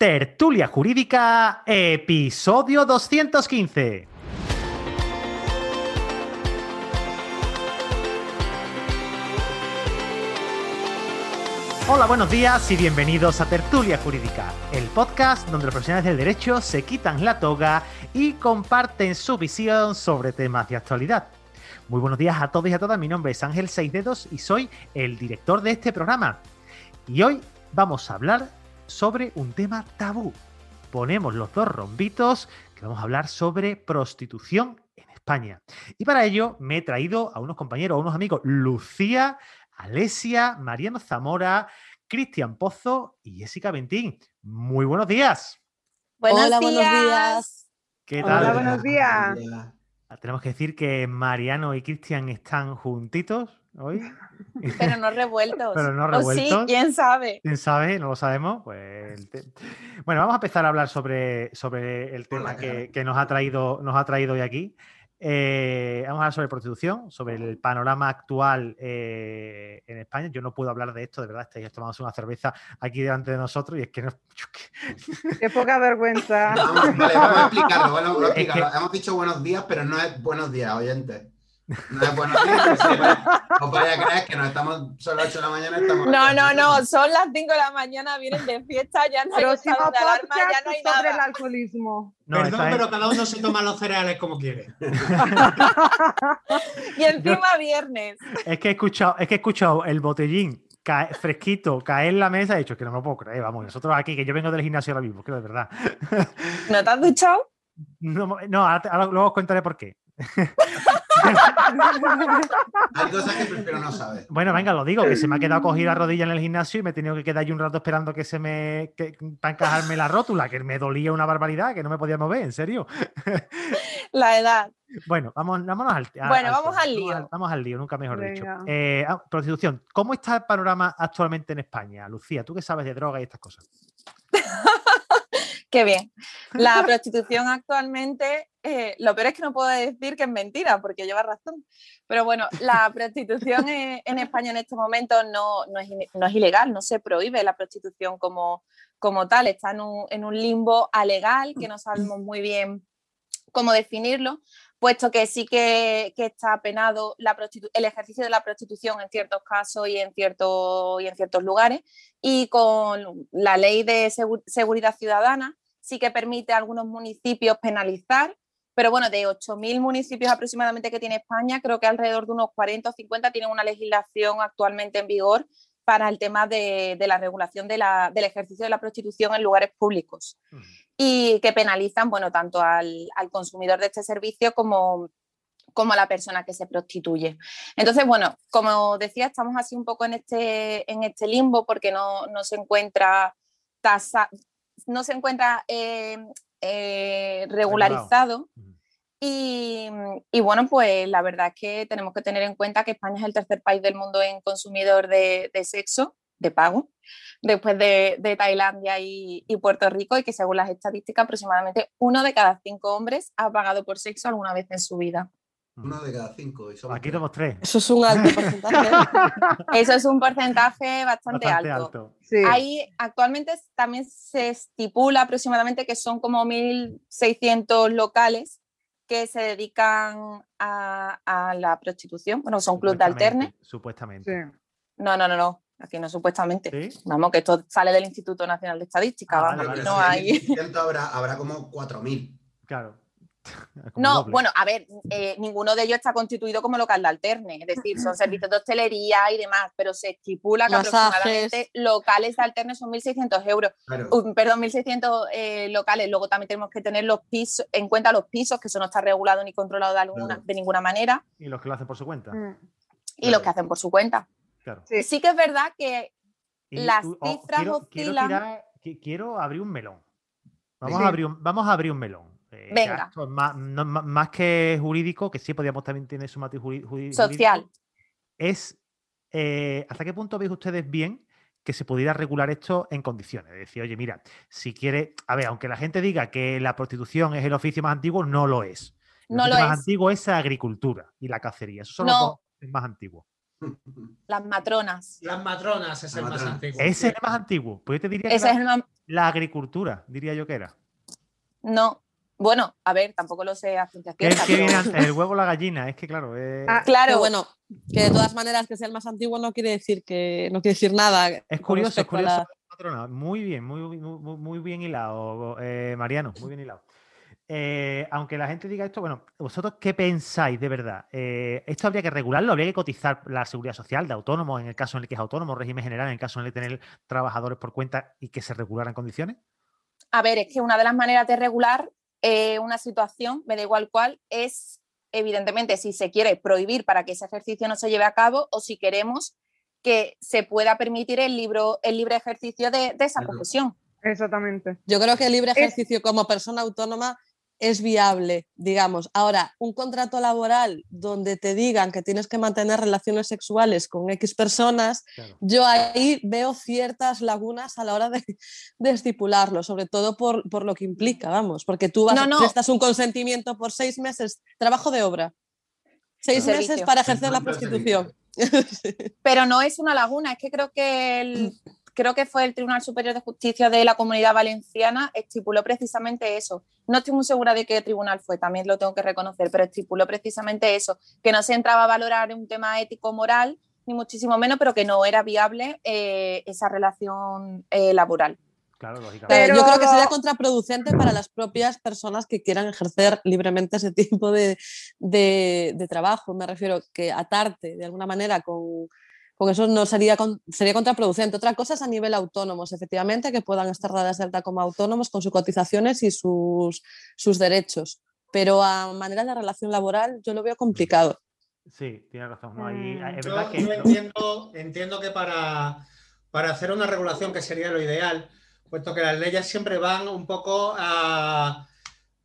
Tertulia Jurídica, episodio 215. Hola, buenos días y bienvenidos a Tertulia Jurídica, el podcast donde los profesionales del derecho se quitan la toga y comparten su visión sobre temas de actualidad. Muy buenos días a todos y a todas, mi nombre es Ángel Seis Dedos y soy el director de este programa. Y hoy vamos a hablar sobre un tema tabú. Ponemos los dos rombitos que vamos a hablar sobre prostitución en España. Y para ello me he traído a unos compañeros, a unos amigos, Lucía Alesia, Mariano Zamora, Cristian Pozo y Jessica Ventín. Muy buenos días. Buenos Hola, buenos días. ¿Qué tal? Hola, buenos días. Tenemos que decir que Mariano y Cristian están juntitos hoy. Pero no revueltos. Pero no revueltos. sí, quién sabe. ¿Quién sabe? No lo sabemos. Pues Bueno, vamos a empezar a hablar sobre, sobre el tema que, que, nos, ha traído, nos ha traído hoy aquí. Eh, vamos a hablar sobre prostitución, sobre el panorama actual eh, en España. Yo no puedo hablar de esto, de verdad, estáis tomando una cerveza aquí delante de nosotros y es que no. Qué poca vergüenza. Vamos, vale, vamos a explicarlo. Bueno, vamos a explicarlo. Hemos dicho buenos días, pero no es buenos días, oyentes. No es buenos días, no vaya a creer que no estamos son las 8 de la mañana. Estamos no, no, no, son las 5 de la mañana, vienen de fiesta, ya no hay estado de alarma, ya no hay nada. sobre el alcoholismo. No, Perdón, pero cada uno se toma los cereales como quiere. y encima viernes. Es que he escuchado, es que he escuchado el botellín cae, fresquito caer en la mesa he dicho que no me lo puedo creer, vamos, nosotros aquí, que yo vengo del gimnasio ahora mismo, creo de verdad. ¿No te has duchado? No, no ahora, luego os contaré por qué. Hay cosas que prefiero no saber. Bueno, venga, lo digo, que se me ha quedado cogida la rodilla en el gimnasio y me he tenido que quedar ahí un rato esperando que se me. Que, para encajarme la rótula, que me dolía una barbaridad, que no me podía mover, en serio. La edad. Bueno, vamos, vámonos al, bueno, vamos al lío. Vamos al, lío, nunca mejor dicho. Eh, ah, prostitución, ¿cómo está el panorama actualmente en España? Lucía, tú que sabes de droga y estas cosas. Qué bien. La prostitución actualmente, eh, lo peor es que no puedo decir que es mentira, porque lleva razón. Pero bueno, la prostitución en España en estos momentos no, no, es, ilegal, no se prohíbe la prostitución como, como tal, está en un, en un limbo alegal que no sabemos muy bien cómo definirlo, puesto que sí que, que está penado el ejercicio de la prostitución en ciertos casos y en, y en ciertos lugares, y con la ley de seguridad ciudadana sí que permite a algunos municipios penalizar, pero bueno, de 8.000 municipios aproximadamente que tiene España, creo que alrededor de unos 40 o 50 tienen una legislación actualmente en vigor para el tema de, la regulación del ejercicio de la prostitución en lugares públicos y que penalizan, bueno, tanto al, consumidor de este servicio como, como a la persona que se prostituye. Entonces, bueno, como decía, estamos así un poco en este, en este limbo porque no, no se encuentra tasa, no se encuentra eh, eh, regularizado. Y, bueno, pues la verdad es que tenemos que tener en cuenta que España es el tercer país del mundo en consumidor de, sexo, de pago, después de, Tailandia y, Puerto Rico, y que según las estadísticas, aproximadamente uno de cada cinco hombres ha pagado por sexo alguna vez en su vida. Uno de cada cinco. Aquí tenemos tres. Eso es un alto porcentaje. Eso es un porcentaje bastante, alto. Ahí actualmente también se estipula aproximadamente que son como 1.600 locales que se dedican a, la prostitución. Bueno, son clubes de alterne. Supuestamente. No, no, no, no. Aquí no supuestamente. Vamos, que esto sale del Instituto Nacional de Estadística. Ah, vamos, no hay. Habrá, habrá como 4.000. Claro. No, bueno, a ver, eh, ninguno de ellos está constituido como local de alterne, es decir, son servicios de hostelería y demás, pero se estipula que aproximadamente locales de alterne son 1.600 euros, perdón, 1.600 eh, locales. Luego también tenemos que tener los pisos, en cuenta los pisos, que eso no está regulado ni controlado de, alguna, de ninguna manera. Y los que lo hacen por su cuenta. Mm. Y los que hacen por su cuenta. Sí. que es verdad que las cifras quiero, oscilan. quiero abrir un melón. Vamos, Sí. a, abrir un, vamos a abrir un melón. Eh, Venga. esto es más, no- más- más que jurídico, que sí podríamos también tener su matiz juri- Social. jurídico, es eh, hasta qué punto veis ustedes bien que se pudiera regular esto en condiciones. Es decir, oye, mira, si quiere, a ver, aunque la gente diga que la prostitución es el oficio más antiguo, no lo es. El No lo más es. antiguo es la agricultura y la cacería. Esos son No. los dos más antiguos. Las matronas. Las matronas es el más antiguo. Ese es el más antiguo. Pues yo te diría que la, es el más... la agricultura, diría yo que era. No. Bueno, a ver, tampoco lo sé a ciencia ¿Qué, cierta. qué pero- viene antes, el huevo o la gallina? Es que claro, eh, Ah, Claro, Pero bueno, que de todas maneras que sea el más antiguo no quiere decir que no quiere decir nada. es curioso, es curioso. la- patrona. Muy bien, muy, muy, muy- muy bien hilado, eh, Mariano, muy bien hilado. Eh, aunque la gente diga esto, bueno, ¿vosotros qué pensáis de verdad? Eh, ¿Esto habría que regularlo? ¿Habría que cotizar la seguridad social de autónomos en el caso en el que es autónomo, régimen general en el caso en el que tener trabajadores por cuenta y que se regularan condiciones? A ver, es que una de las maneras de regular eh, una situación, me da igual cuál, es evidentemente si se quiere prohibir para que ese ejercicio no se lleve a cabo o si queremos que se pueda permitir el, libro, el libre ejercicio de, de esa profesión. Exactamente. Yo creo que el libre Es- ejercicio como persona autónoma es viable, digamos. Ahora, un contrato laboral donde te digan que tienes que mantener relaciones sexuales con X personas, Claro. yo ahí veo ciertas lagunas a la hora de, de estipularlo, sobre todo por, por lo que implica, vamos, porque tú vas, No, no. prestas un consentimiento por seis meses, trabajo de obra, seis meses para ejercer la prostitución. Pero no es una laguna, es que creo que el, creo que fue el Tribunal Superior de Justicia de la Comunidad Valenciana estipuló precisamente eso. No estoy muy segura de qué tribunal fue, también lo tengo que reconocer, pero estipuló precisamente eso, que no se entraba a valorar un tema ético-moral, ni muchísimo menos, pero que no era viable eh, esa relación eh, laboral. Claro, lógicamente. Pero yo creo que sería contraproducente para las propias personas que quieran ejercer libremente ese tipo de, de- de trabajo. Me refiero que atarte de alguna manera con, con eso no sería, con- sería contraproducente. Otra cosa es a nivel autónomos, efectivamente, que puedan estar dadas de alta como autónomos con sus cotizaciones y sus, sus derechos. Pero a manera de relación laboral yo lo veo complicado. Sí, tiene razón. ¿no? Ahí, Mm. es Yo, verdad que yo no- entiendo, entiendo que para, para hacer una regulación que sería lo ideal, puesto que las leyes siempre van un poco a,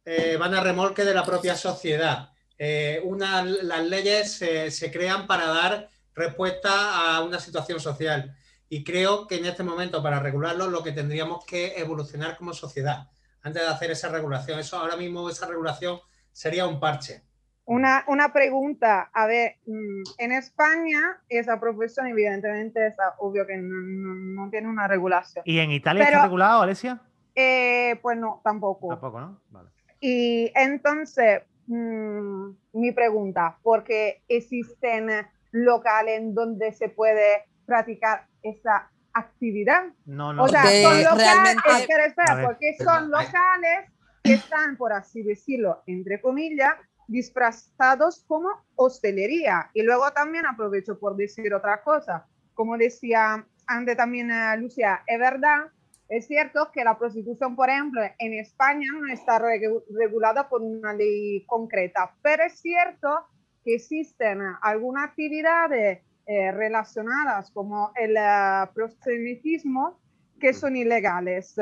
eh, van a remolque de la propia sociedad. Eh, una- las leyes se crean para dar respuesta a una situación social y creo que en este momento para regularlo lo que tendríamos que evolucionar como sociedad antes de hacer esa regulación. Eso ahora mismo esa regulación sería un parche. Una, una pregunta, a ver, mm, en España esa profesión evidentemente es obvio que no, no- no tiene una regulación. ¿Y en Italia está Pero- regulado, Alesia? Eh, pues no, tampoco. Tampoco, ¿no? Vale. Y entonces, mm, mi pregunta, porque existen locales en donde se puede practicar esa actividad? No, no. O sea, Porque son locales, realmente- espera, espera, ver. porque son locales que están, por así decirlo, entre comillas, disfrazados como hostelería. Y luego también aprovecho por decir otra cosa. Como decía antes también eh, Lucia, es verdad, es cierto que la prostitución, por ejemplo, en España no está regu- regulada por una ley concreta, pero es cierto que existen algunas actividades eh, relacionadas como el eh, proselitismo que son ilegales.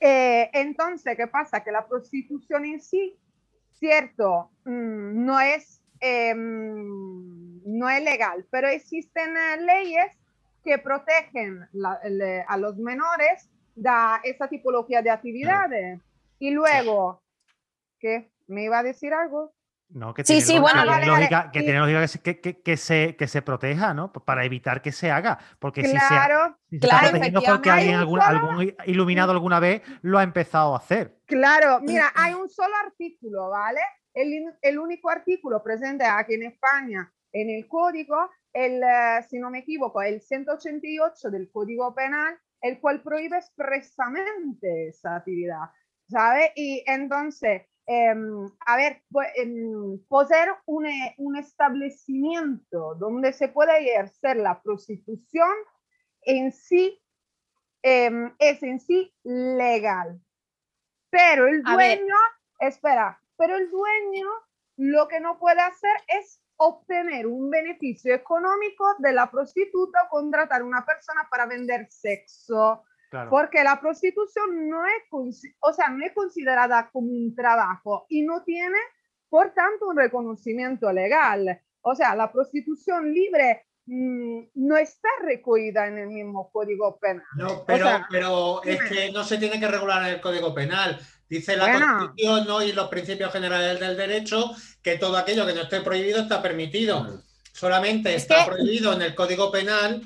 Eh, entonces, ¿qué pasa? Que la prostitución en sí, cierto, mm, no es, eh, no es legal, pero existen eh, leyes que protegen la- le- a los menores de esa tipología de actividades. Y luego, ¿qué? ¿Me iba a decir algo? No, que Sí, tiene sí, lo- bueno, que vale, vale, lógica, que, y- tiene lógica que, se, que, que- que se, que se proteja, ¿no? Para evitar que se haga. Porque si se, Claro, si se claro, está protegiendo porque alguien, solo- algún iluminado alguna vez lo ha empezado a hacer. Claro, mira, hay un solo artículo, ¿vale? El, el único artículo presente aquí en España en el código, el, eh, si no me equivoco, el 188 del Código Penal, el cual prohíbe expresamente esa actividad, ¿sabe? Y entonces, em, a ver, pues, em, poseer un, eh, un establecimiento donde se puede ejercer la prostitución en sí em, es en sí legal. Pero el A dueño, espera, pero el dueño lo que no puede hacer es obtener un beneficio económico de la prostituta o contratar una persona para vender sexo. Porque la prostitución no es, o sea, no es considerada como un trabajo y no tiene, por tanto, un reconocimiento legal. O sea, la prostitución libre mm, no está recogida en el mismo código penal. No, pero, pero es que no se tiene que regular en el código penal. Dice la Constitución ¿no? y los principios generales del derecho que todo aquello que no esté prohibido está permitido. Solamente está prohibido en el Código Penal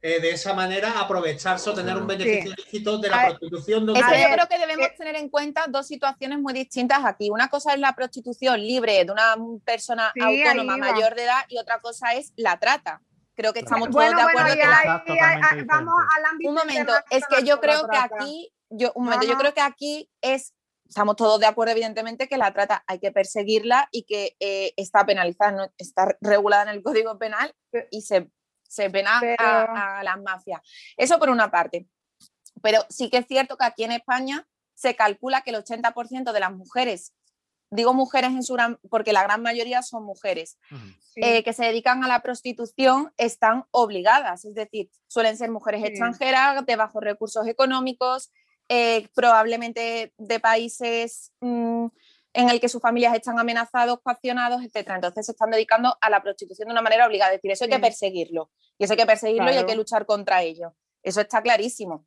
eh, de esa manera aprovecharse o tener un beneficio ilícito de la prostitución. Es que yo creo que debemos tener en cuenta dos situaciones muy distintas aquí. Una cosa es la prostitución libre de una persona autónoma mayor de edad y otra cosa es la trata. Creo que estamos todos de acuerdo. que vamos al ámbito un momento, es que yo creo que aquí, yo, un momento, yo creo que aquí es estamos todos de acuerdo, evidentemente, que la trata hay que perseguirla y que eh, está penalizada, está regulada en el Código Penal y se, se pena a, las mafias. Eso por una parte. Pero sí que es cierto que aquí en España se calcula que el 80% de las mujeres, digo mujeres en su gran, porque la gran mayoría son mujeres, eh, que se dedican a la prostitución están obligadas, es decir, suelen ser mujeres extranjeras de bajos recursos económicos, eh, probablemente de países mm, en el que sus familias están amenazados, coaccionados, etc. Entonces se están dedicando a la prostitución de una manera obligada. Es decir, eso hay que perseguirlo. Y eso hay que perseguirlo y hay que luchar contra ello. Eso está clarísimo.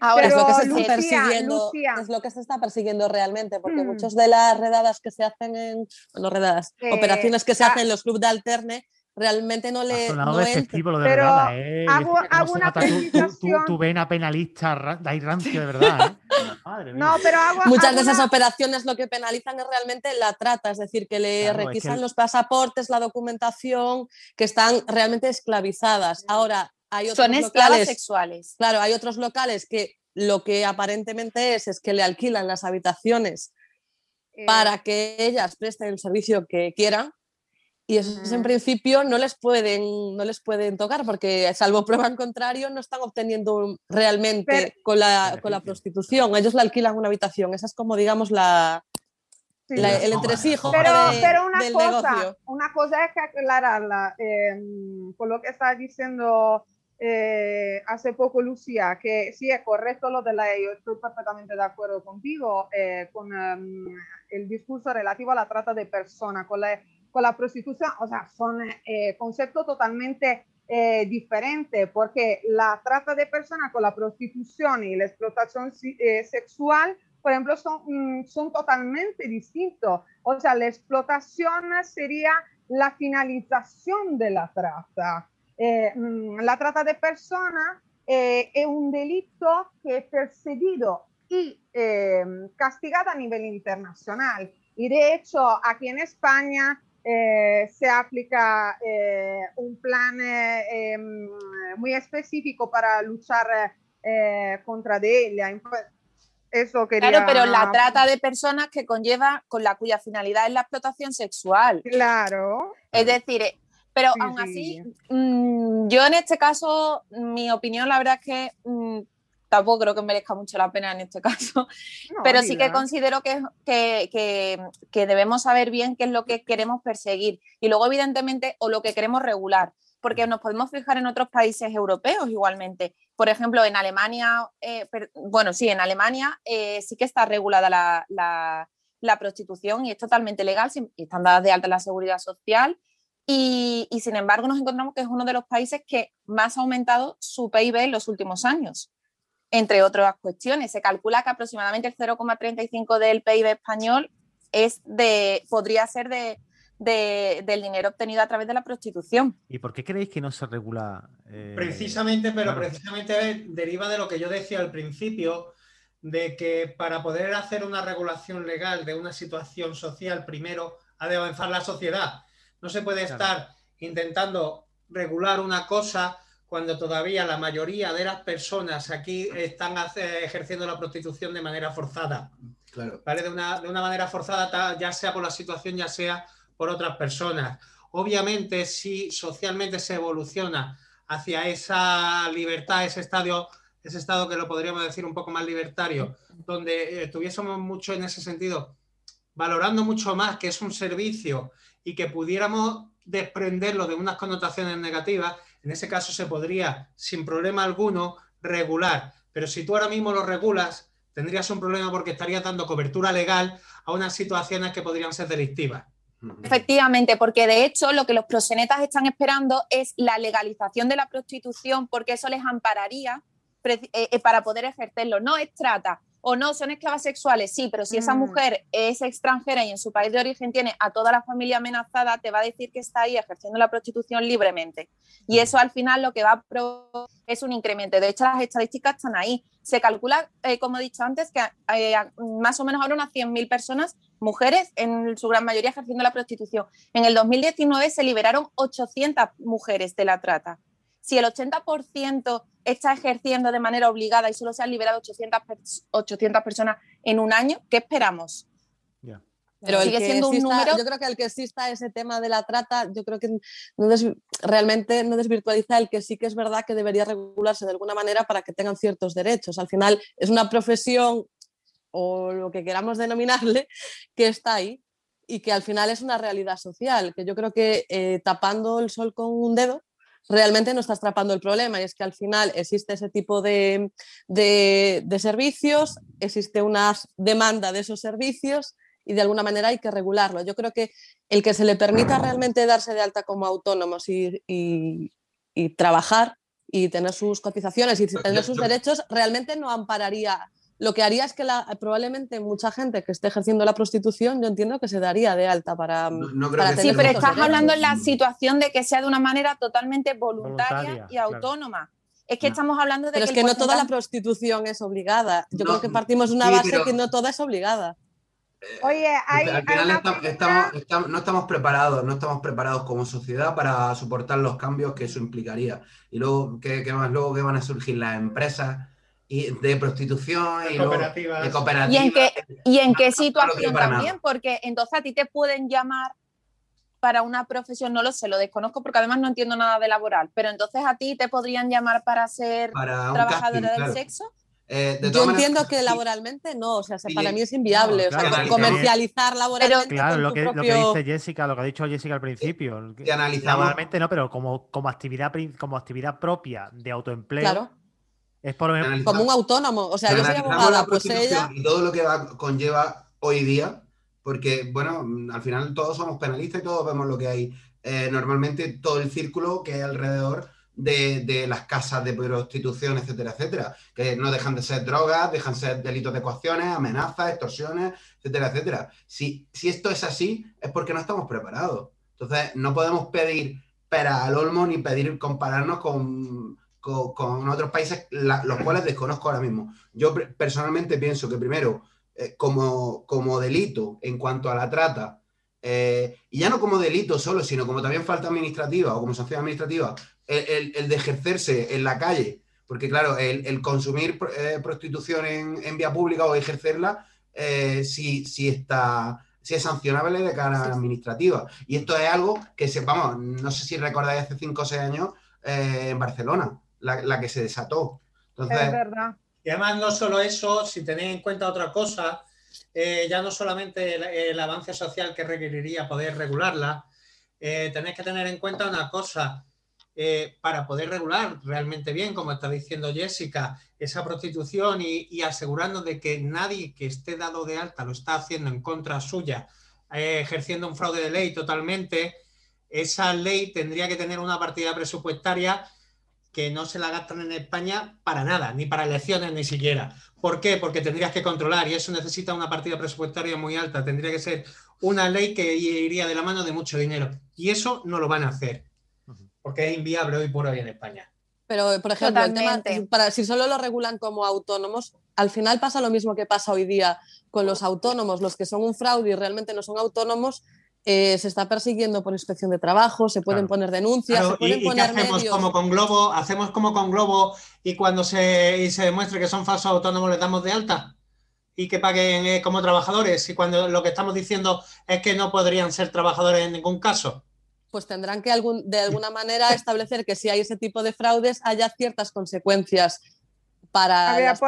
Ahora es lo que se está persiguiendo, es lo que se está persiguiendo realmente, porque mm. muchas de las redadas que se hacen en, bueno, redadas, eh, operaciones que se hacen en los clubes de alterne, realmente no le. no lo de pero verdad, ¿eh? hago, hago una tu, tu, vena penalista da rancio de verdad. ¿eh? no, pero hago, Muchas de esas operaciones lo que penalizan es realmente la trata, es decir, que le requisan los pasaportes, la documentación, que están realmente esclavizadas. Ahora, hay otros Son esclavas sexuales. Claro, hay otros locales que lo que aparentemente es es que le alquilan las habitaciones eh. para que ellas presten el servicio que quieran y eso en principio no les pueden no les pueden tocar porque salvo prueba en contrario no están obteniendo realmente con, la, con la prostitución. Ellos le alquilan una habitación. Esa es como digamos la, el entresijo pero, pero una cosa una cosa es que aclararla eh, por lo que está diciendo eh, hace poco Lucía que sí es correcto lo de la ley yo estoy perfectamente de acuerdo contigo eh, con em, el discurso relativo a la trata de personas con la con la prostitución, o sea, son eh, conceptos totalmente eh, diferentes, porque la trata de personas con la prostitución y la explotación eh, sexual, por ejemplo, son, mm, son totalmente distintos. O sea, la explotación sería la finalización de la trata. Mm, la trata de personas es un delito que es perseguido y castigado a nivel internacional. Y de hecho, aquí en España eh, se aplica eh, un plan eh, em, muy específico para luchar contra de ella. Eso quería... Claro, pero la trata de personas que conlleva, con la cuya finalidad es la explotación sexual. Claro. Es decir, pero aún así, mm, yo en este caso, mi opinión, la verdad es que mm, tampoco creo que merezca mucho la pena en este caso, pero sí que considero que, que, debemos saber bien qué es lo que queremos perseguir y luego evidentemente o lo que queremos regular, porque nos podemos fijar en otros países europeos igualmente. Por ejemplo, en Alemania, eh, bueno, sí, en Alemania eh, sí que está regulada la, la, prostitución y es totalmente legal, y están dadas de alta la seguridad social. Y, y, sin embargo nos encontramos que es uno de los países que más ha aumentado su PIB en los últimos años entre otras cuestiones. Se calcula que aproximadamente el 0,35 del PIB español es de, podría ser de, del dinero obtenido a través de la prostitución. ¿Y por qué creéis que no se regula? Eh, precisamente, pero precisamente deriva de lo que yo decía al principio, de que para poder hacer una regulación legal de una situación social, primero ha de avanzar la sociedad. No se puede estar intentando regular una cosa cuando todavía la mayoría de las personas aquí están ejerciendo la prostitución de manera forzada. ¿vale? De, una, manera forzada, ya sea por la situación, ya sea por otras personas. Obviamente, si socialmente se evoluciona hacia esa libertad, ese estadio, ese estado que lo podríamos decir un poco más libertario, donde estuviésemos eh, mucho en ese sentido, valorando mucho más que es un servicio y que pudiéramos desprenderlo de unas connotaciones negativas, en ese caso se podría, sin problema alguno, regular. pero si tú ahora mismo lo regulas, tendrías un problema porque estarías dando cobertura legal a unas situaciones que podrían ser delictivas. Efectivamente, porque de hecho lo que los prosenetas están esperando es la legalización de la prostitución porque eso les ampararía eh, eh, para poder ejercerlo. No es trata, o no, son esclavas sexuales, sí, pero si esa mm. mujer es extranjera y en su país de origen tiene a toda la familia amenazada, te va a decir que está ahí ejerciendo la prostitución libremente. Y eso al final lo que va a es un incremento. De hecho, las estadísticas están ahí. Se calcula, eh, como he dicho antes, que eh, más o menos ahora unas 100.000 personas, mujeres, en su gran mayoría ejerciendo la prostitución. En el 2019 se liberaron 800 mujeres de la trata. Si el 80% está ejerciendo de manera obligada y solo se han liberado 800, 800 personas en un año, ¿qué esperamos? Pero sigue siendo un número. Yo creo que el que exista ese tema de la trata, yo creo que no realmente no desvirtualiza el que sí que es verdad que debería regularse de alguna manera para que tengan ciertos derechos. Al final es una profesión o lo que queramos denominarle que está ahí y que al final es una realidad social, que yo creo que eh, tapando el sol con un dedo realmente no está atrapando el problema y es que al final existe ese tipo de, servicios, existe una demanda de esos servicios y de alguna manera hay que regularlo. Yo creo que el que se le permita realmente darse de alta como autónomos y, trabajar y tener sus cotizaciones y tener sus derechos realmente no ampararía lo que haría es que probablemente mucha gente que esté ejerciendo la prostitución, yo entiendo que se daría de alta para. No, sí, pero estás hablando en la situación de que sea de una manera totalmente voluntaria, y autónoma. Es que estamos hablando de pero es que no toda la prostitución es obligada. Yo creo que partimos de una base que no toda es obligada. Oye, hay, al final no estamos preparados, no estamos preparados como sociedad para soportar los cambios que eso implicaría. Y luego, ¿qué, qué más? Luego, ¿qué van a surgir las empresas? De prostitución y de cooperativa. ¿Y en qué, y en qué situación también? Porque entonces a ti te pueden llamar para una profesión, no lo sé, lo desconozco porque además no entiendo nada de laboral, pero entonces a ti te podrían llamar para ser trabajadora del sexo. Eh, Yo entiendo que laboralmente no, o sea, para mí es inviable, o sea, comercializar laboralmente. claro, lo que, lo que, dice Jessica, lo que ha dicho Jessica al principio. Laboralmente no, pero como, como, actividad, como actividad propia de autoempleo. Claro es por como un autónomo. O sea, yo soy abogada, pues ella. Y todo lo que conlleva hoy día, porque, bueno, al final todos somos penalistas y todos vemos lo que hay eh, normalmente, todo el círculo que hay alrededor de, las casas de prostitución, etcétera, etcétera, que no dejan de ser drogas, dejan de ser delitos de ecuaciones, amenazas, extorsiones, etcétera, etcétera. Si, si esto es así, es porque no estamos preparados. Entonces, no podemos pedir pera al olmo ni pedir compararnos con con, otros países, los cuales desconozco ahora mismo. Yo personalmente pienso que primero, eh, como, como delito en cuanto a la trata, eh, y ya no como delito solo, sino como también falta administrativa o como sanción administrativa, el, de ejercerse en la calle, porque claro, el, consumir eh, prostitución en, vía pública o ejercerla, si, si, está, si es sancionable de cara administrativa. Y esto es algo que, se, vamos, no sé si recordáis hace 5 o 6 años en Barcelona la, que se desató. Entonces, es verdad. Y además no solo eso, si tenéis en cuenta otra cosa, eh, ya no solamente el, avance social que requeriría poder regularla, eh, tenéis que tener en cuenta una cosa, eh, para poder regular realmente bien, como está diciendo Jessica, esa prostitución y, y, asegurarnos de que nadie que esté dado de alta lo está haciendo en contra suya, ejerciendo un fraude de ley totalmente, esa ley tendría que tener una partida presupuestaria que no se la gastan en España para nada, ni para elecciones ni siquiera. ¿Por qué? Porque tendrías que controlar y eso necesita una partida presupuestaria muy alta. Tendría que ser una ley que iría de la mano de mucho dinero. Y eso no lo van a hacer, porque es inviable hoy por hoy en España. Pero, por ejemplo, para, si solo lo regulan como autónomos, al final pasa lo mismo que pasa hoy día con los autónomos, los que son un fraude y realmente no son autónomos, eh, se está persiguiendo por inspección de trabajo, se pueden poner denuncias, se pueden poner hacemos como con Globo, hacemos como con Globo y cuando se, se demuestre que son falsos autónomos les damos de alta y que paguen eh, como trabajadores y cuando lo que estamos diciendo es que no podrían ser trabajadores en ningún caso. Pues tendrán que algún, de alguna manera establecer que si hay ese tipo de fraudes haya ciertas consecuencias para las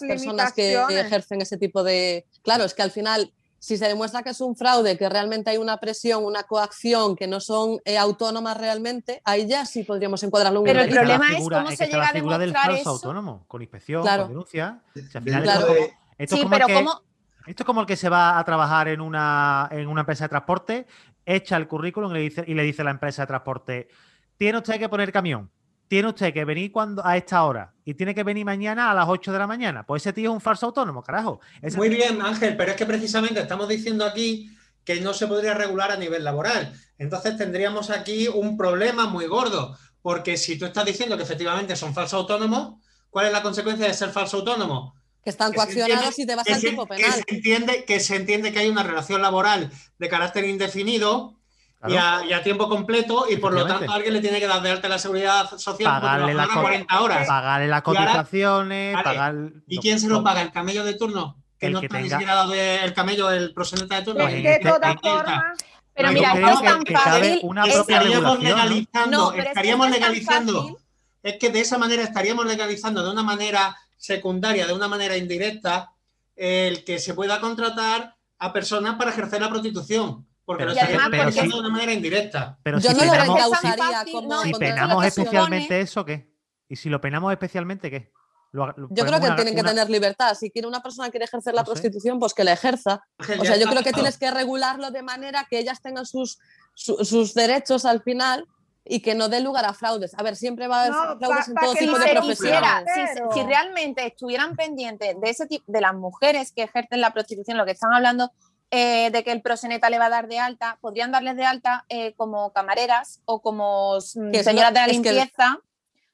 personas que ejercen ese tipo de... Claro, es que al final si se demuestra que es un fraude, que realmente hay una presión, una coacción, que no son eh, autónomas realmente, ahí ya sí podríamos encuadrarlo en un Pero el delito. Problema es figura- cómo que se llega la a figura del demostrar falso eso. autónomo, con inspección, Claro. con denuncia. O sea, al final esto, Claro. es como- esto es Sí, como pero que, ¿cómo? esto es como el que se va a trabajar en una, en una empresa de transporte, echa el currículum y le dice, y le dice a la empresa de transporte, tiene usted que poner camión, tiene usted que venir cuando a esta hora y tiene que venir mañana a las 8 de la mañana. Pues ese tío es un falso autónomo, carajo. Ese Muy tío- bien, Ángel, pero es que precisamente estamos diciendo aquí que no se podría regular a nivel laboral. Entonces tendríamos aquí un problema muy gordo, porque si tú estás diciendo que efectivamente son falsos autónomos, ¿cuál es la consecuencia de ser falso autónomo? Que están Que se coaccionados entiende- y te vas que al se- tipo que penal. se entiende, que se entiende que hay una relación laboral de carácter indefinido y, a, y a tiempo completo y por lo tanto alguien le tiene que dar de alta la seguridad social porque Pagarle la trabajará co- 40 horas. pagarle las Y ahora- cotizaciones, Vale. pagar... ¿Y quién se lo paga? ¿El camello de turno? Que El no que está ni tenga- siquiera dado de- el camello del proseneta de turno. Pues De, en de este- todas formas, Pero mira, esto es tan fácil. una es- propia estaríamos legalizando, estaríamos legalizando. Es que de esa manera estaríamos legalizando de una manera secundaria, de una manera indirecta, el que se pueda contratar a personas para ejercer la prostitución. Porque Pero lo además, porque- legalizando de una manera indirecta. Pero Yo si no lo penamos, tan encausaría fácil, como si penamos lo que supone- especialmente eso, ¿qué? Y si lo penamos especialmente, ¿qué? Lo- lo- Yo creo que una- tienen que una- tener libertad. Si quiere una persona quiere ejercer la No sé. prostitución, pues que la ejerza. O sea, yo creo que tienes que regularlo de manera que ellas tengan sus, su- sus derechos al final y que no dé lugar a fraudes. A ver, siempre va a haber No, fraudes pa- en todo que tipo de profesiones. si, si realmente estuvieran pendientes de ese tipo de las mujeres que ejercen la prostitución, lo que están hablando eh, de que el proseneta le va a dar de alta, podrían darles de alta eh, como camareras o como mm, señoras de la limpieza.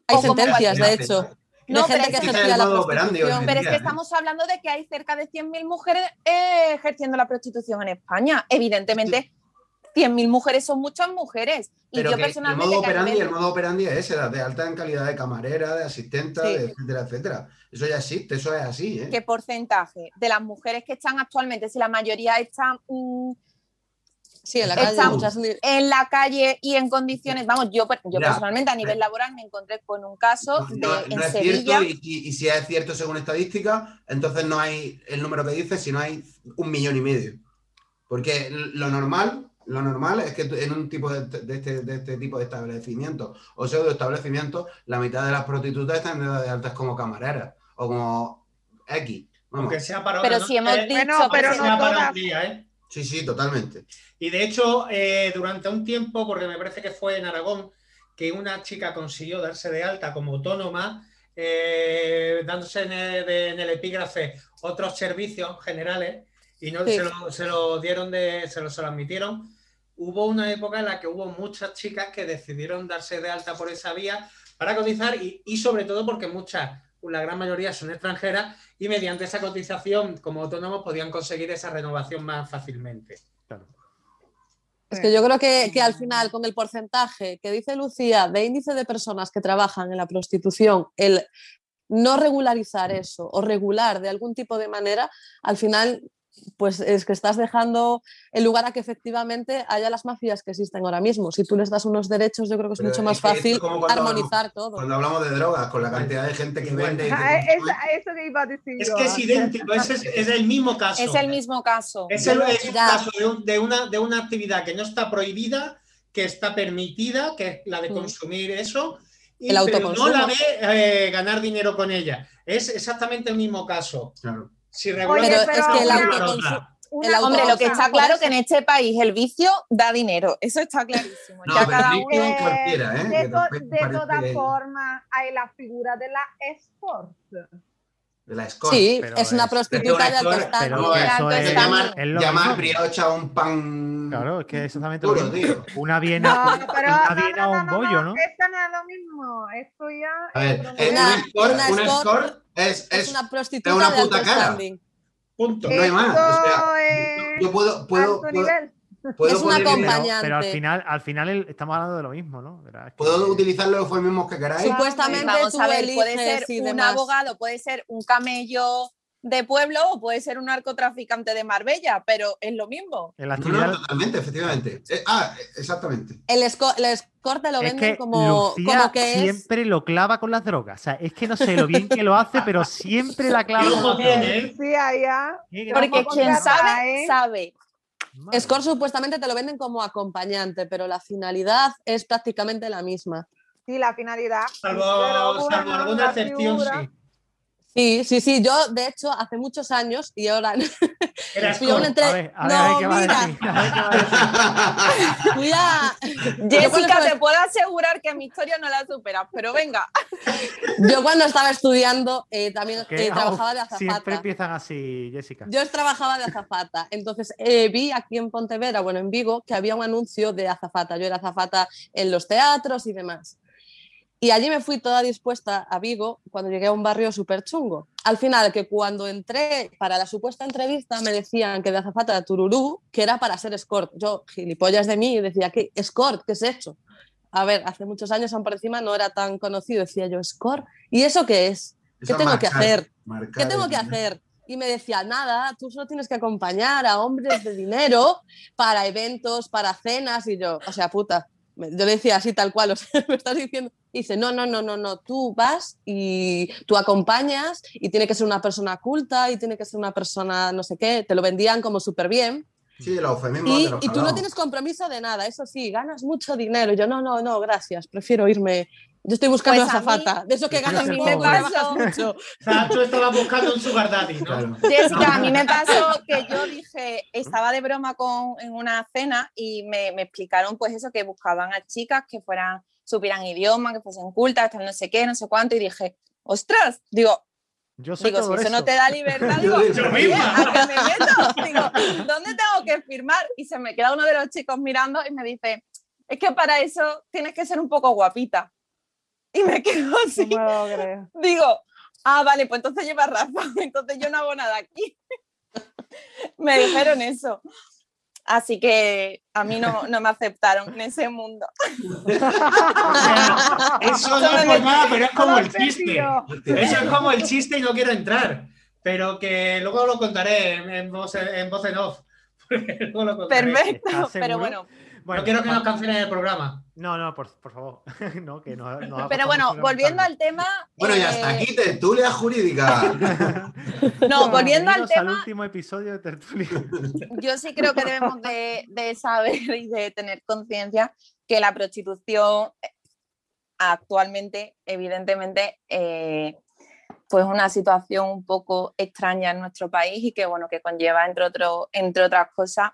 Hay o como sentencias, de hecho, No, de pero gente que es que- ejercía la prostitución. Pero es que estamos hablando de que hay cerca de 100.000 mujeres eh, ejerciendo la prostitución en España. Evidentemente, 100.000 mujeres son muchas mujeres. Y Pero yo que el personalmente... modo operandi, el modo operandi es ese, de alta en calidad de camarera, de asistenta, Sí. de etcétera, etcétera. Eso ya existe, eso es así, ¿eh? ¿Qué porcentaje de las mujeres que están actualmente, si la mayoría están mm, Sí, en la calle Estamos- muchas ni- en la calle y en condiciones, vamos, yo, per- yo Mira, personalmente a nivel laboral me encontré con un caso de, No, en no es Sevilla, cierto, y, y- y si es cierto según estadística, entonces no hay el número que dice, sino hay un millón y medio. Porque lo normal, lo normal es que en un tipo de, de este, de este tipo de establecimientos o pseudo establecimientos, la mitad de las prostitutas están de, de altas como camareras o como X. Vamos. Aunque sea para pero si hemos noche, dicho Bueno, pero que sea no para todas. un día, ¿eh? Sí, sí, totalmente. Y de hecho, eh, durante un tiempo, porque me parece que fue en Aragón, que una chica consiguió darse de alta como autónoma, eh, dándose en el, de- en el epígrafe otros servicios generales y no Sí. se, lo, se lo dieron de, se lo, se lo admitieron. Hubo una época en la que hubo muchas chicas que decidieron darse de alta por esa vía para cotizar y, y sobre todo porque muchas, la gran mayoría son extranjeras y mediante esa cotización como autónomos podían conseguir esa renovación más fácilmente. Claro. Es que yo creo que, que al final, con el porcentaje que dice Lucía de índice de personas que trabajan en la prostitución, el no regularizar eso o regular de algún tipo de manera, al final, pues es que estás dejando el lugar a que efectivamente haya las mafias que existen ahora mismo. Si tú les das unos derechos, yo creo que es Pero mucho es más fácil armonizar todo. Cuando hablamos de drogas, con la cantidad de gente que vende. Ah, consume, es- eso que iba a decir Es que es idéntico, es, es- el mismo caso. es el mismo caso. Es, el- es un caso de, un- de una, de una actividad que no está prohibida, que está permitida, que es la de Mm. consumir eso, y, El pero no la de eh, ganar dinero con ella. Es exactamente el mismo caso. claro. Si regulas Pero es que el. Una Hombre, lo que está claro que en este país el vicio da dinero. Eso está clarísimo. No, ya cada uno. que cualquiera, ¿eh? De, to- de todas formas, hay la figura de la escort. De la escort. Sí, pero es una es- prostituta de alto llamar, brioche a un pan. Claro, es que es exactamente Puro, lo mismo. tío. Una No, viena, pero una no, viena no, o no, un bollo, no. Esto no es lo mismo. Esto ya. A ver, es eh, una escort, una una escort escort es, Es es- una prostituta una de alto puta cara. Punto. no hay más. O sea, Esto es yo puedo, puedo, alto puedo, nivel. puedo Es una poner- compañía. Pero, pero al acompañante. final, al final el- estamos hablando de lo mismo, ¿no? Verás que- puedo utilizar los eufemismos que queráis. Supuestamente Vamos tú a ver, puede ser un demás. abogado, puede ser un camello, de pueblo o puede ser un narcotraficante de Marbella, pero es lo mismo. En la No, no, actividad- totalmente, efectivamente. Eh, ah, exactamente. El, esco- el escort te lo es venden que como, Lucía como que es. siempre lo clava con las drogas. O sea, es que no sé lo bien que lo hace, pero siempre la clava Qué con ojo las drogas. tiene. Sí, allá. Qué Porque quien sabe, sabe. Madre Escort supuestamente te lo venden como acompañante, pero la finalidad es prácticamente la misma. Sí, la finalidad. Salvo, alguna excepción, figura- sí. Sí, sí, sí. Yo, de hecho, hace muchos años y ahora Era fui a un escort. entre- A ver, a ver, No, a ver qué va a mira. cuando Jessica, te puedo asegurar que mi historia no la superas, pero venga. Yo cuando estaba estudiando eh, también eh, trabajaba de Siempre azafata. empiezan así, Jessica. Yo trabajaba de azafata. Entonces eh, vi aquí en Pontevedra, bueno, en Vigo, que había un anuncio de azafata. Yo era azafata en los teatros y demás. Y allí me fui toda dispuesta a Vigo cuando llegué a un barrio súper chungo. Al final, que cuando entré para la supuesta entrevista me decían que de azafata de Tururú, que era para ser escort. Yo, gilipollas de mí, decía, ¿qué escort? ¿Qué es eso? A ver, hace muchos años aún por encima no era tan conocido. Decía yo, escort. ¿Y eso qué es? ¿Qué Eso tengo que hacer? ¿Qué tengo que hacer? Y me decía, nada, tú solo tienes que acompañar a hombres de dinero para eventos, para cenas. Y yo, o sea, puta, yo le decía así tal cual, o sea, me estás diciendo. Y dice, no, no, no, no, no, tú vas y tú acompañas y tiene que ser una persona culta y tiene que ser una persona no sé qué. Te lo vendían como súper bien. Sí, los eufemismos Y, tú no tienes compromiso de nada, eso sí, ganas mucho dinero. Y yo, no, no, no, gracias, prefiero irme. Yo estoy buscando Pues a mí- azafata, de eso que poco, pobre. trabajas Me mucho. O sea, tú estabas buscando un sugar daddy, ¿no? Claro. Jessica, a mí me pasó que yo dije, estaba de broma con, en una cena y me, me explicaron pues eso, que buscaban a chicas que fueran, supieran idioma, que fuesen cultas, tal no sé qué, no sé cuánto, y dije, ostras, digo, Yo soy digo, si eso, eso. no te da libertad, digo, digo, Yo "Oye, misma. ¿a qué me meto? Digo, ¿dónde tengo que firmar? Y se me queda uno de los chicos mirando y me dice, es que para eso tienes que ser un poco guapita. Y me quedo así. No creo. Digo, ah, vale, pues entonces llevas razón, entonces yo no hago nada aquí. me dijeron eso. Así que a mí no, no me aceptaron en ese mundo. Eso no es por nada, pero es como el chiste. Eso es como el chiste y no quiero entrar. Pero que luego lo contaré en, en voz, en voz en off. Porque luego lo contaré. Perfecto, ¿Estás pero bueno. Bueno, no quiero que nos cancelen el programa. No, no, por, por favor. no, que no, Pero bueno, volviendo al tema. Bueno, ya eh, hasta aquí tertulia jurídica. No, volviendo al tema, último episodio de Tertulia. yo sí creo que debemos de, de saber y de tener conciencia que la prostitución eh, actualmente, evidentemente, eh, pues una situación un poco extraña en nuestro país y que bueno, que conlleva entre otro, entre otras cosas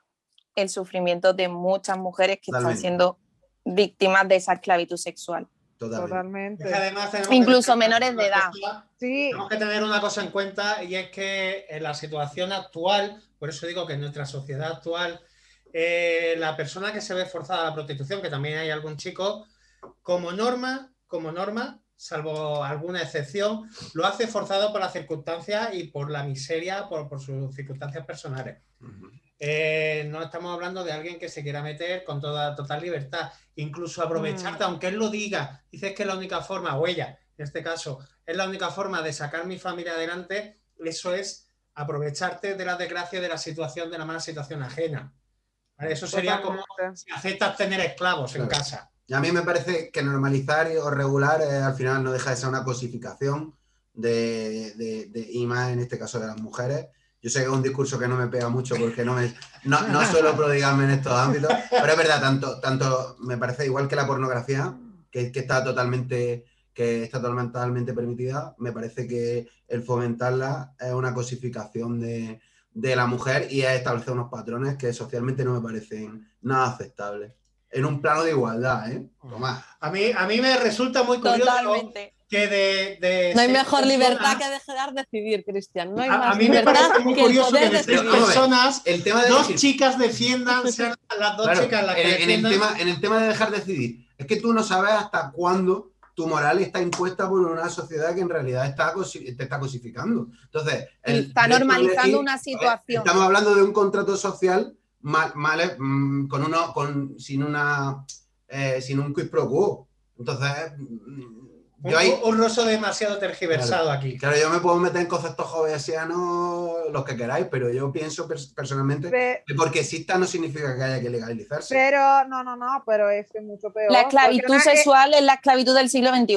el sufrimiento de muchas mujeres que están siendo víctimas de esa esclavitud sexual. Totalmente. Totalmente. Es que además tenemos Incluso menores de edad. cosa- Sí, Tenemos que tener una cosa en cuenta y es que en la situación actual, por eso digo que en nuestra sociedad actual, eh, la persona que se ve forzada a la prostitución, que también hay algún chico, como norma, como norma, salvo alguna excepción, lo hace forzado por las circunstancias y por la miseria, por, por sus circunstancias personales. Eh, no estamos hablando de alguien que se quiera meter con toda total libertad, incluso aprovecharte, aunque él lo diga, dices que es la única forma, o ella, en este caso, es la única forma de sacar mi familia adelante, eso es aprovecharte de la desgracia, de la situación, de la mala situación ajena. ¿Vale? Eso sería como si aceptas tener esclavos en Claro. casa. Y a mí me parece que normalizar o regular eh, al final no deja de ser una cosificación de, de- de- y más en este caso de las mujeres. Yo sé que es un discurso que no me pega mucho porque no, me, no, no suelo prodigarme en estos ámbitos, pero es verdad, tanto, tanto me parece igual que la pornografía, que, que está totalmente que está totalmente permitida, me parece que el fomentarla es una cosificación de, de la mujer y es establecer unos patrones que socialmente no me parecen nada aceptables. En un plano de igualdad, ¿eh? Tomás. A mí, a mí me resulta muy curioso Totalmente. que de... de No hay mejor personas- libertad que dejar decidir, Cristian. No hay A, a más mí me parece muy que curioso que de a ver. personas, El tema de dos decir- chicas defiendan, sean las dos Claro, chicas las que en, en el defiendan. tema, en el tema de dejar decidir, es que tú no sabes hasta cuándo tu moral está impuesta por una sociedad que en realidad está te está cosificando. Entonces, el Está normalizando elegir- una situación. Estamos hablando de un contrato social mal, mal, mm, con uno, con, sin una eh, sin un quid pro quo. Entonces, mm, Un, Yo ahí- un ruso demasiado tergiversado aquí. Claro, yo me puedo meter en conceptos joveasianos, los que queráis, pero yo pienso pers- personalmente Pe- que porque exista no significa que haya que legalizarse. pero no, no, no, pero es que es mucho peor. La esclavitud sexual es la esclavitud del siglo XXI.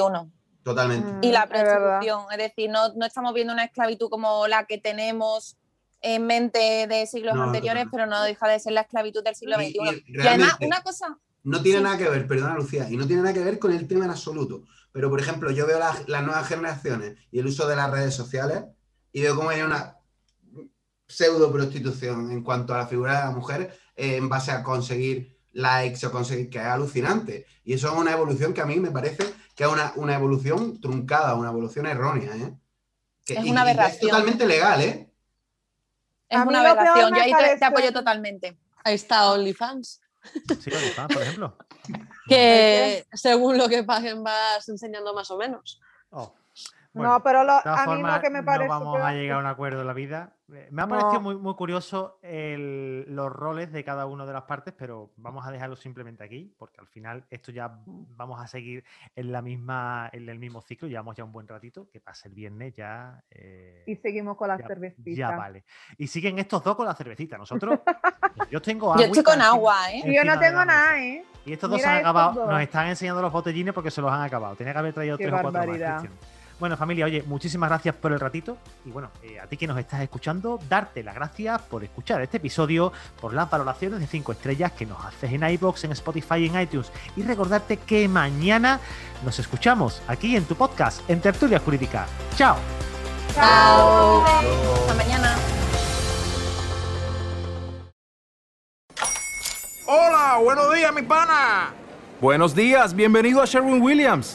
Totalmente. Mm. y la es prostitución. Es, decir, no, no estamos viendo una esclavitud como la que tenemos en mente de siglos No, anteriores, pero no deja de ser la esclavitud del siglo XXI. y Y, además, una cosa, No tiene Sí. nada que ver, perdona Lucía, y no tiene nada que ver con el tema en absoluto. Pero, por ejemplo, yo veo las, las nuevas generaciones y el uso de las redes sociales y veo cómo hay una pseudo prostitución en cuanto a la figura de la mujer eh, en base a conseguir likes o conseguir que es alucinante. Y eso es una evolución que a mí me parece que es una, una evolución truncada, una evolución errónea. ¿eh? Que- Es una y aberración. totalmente legal, ¿eh? Es A una aberración. Yo ahí te- apoyo totalmente. Ahí está OnlyFans. Sí, OnlyFans, por ejemplo. Que según lo que paguen vas enseñando más o menos. Oh, No, pero lo- De todas a mí formas, lo que me parece. no vamos peor- a llegar a un acuerdo en la vida. Me ha No. parecido muy, muy curioso el- los roles de cada una de las partes, pero vamos a dejarlo simplemente aquí, porque al final esto ya vamos a seguir en la misma, en el mismo ciclo. Llevamos ya un buen ratito, que pasa el viernes ya. eh, Y seguimos con la ya, cervecita. ya vale. Y siguen estos dos con la cervecita. Nosotros, yo tengo Yo agüita estoy con encima- agua, ¿eh? Yo no tengo nada, ¿eh? Y estos dos Mira han acabado, dos. nos están enseñando los botellines porque se los han acabado. Tenía que haber traído Qué tres o cuatro más, barbaridad. Cristian. Bueno, familia, oye, muchísimas gracias por el ratito. Y bueno, eh, a ti que nos estás escuchando, darte las gracias por escuchar este episodio, por las valoraciones de 5 estrellas que nos haces en iBox, en Spotify y en iTunes. Y recordarte que mañana nos escuchamos aquí en tu podcast, en Tertulia Jurídica. ¡Chao! Chao. Hasta mañana. Hola, buenos días, mi pana. Buenos días, bienvenido a Sherwin Williams.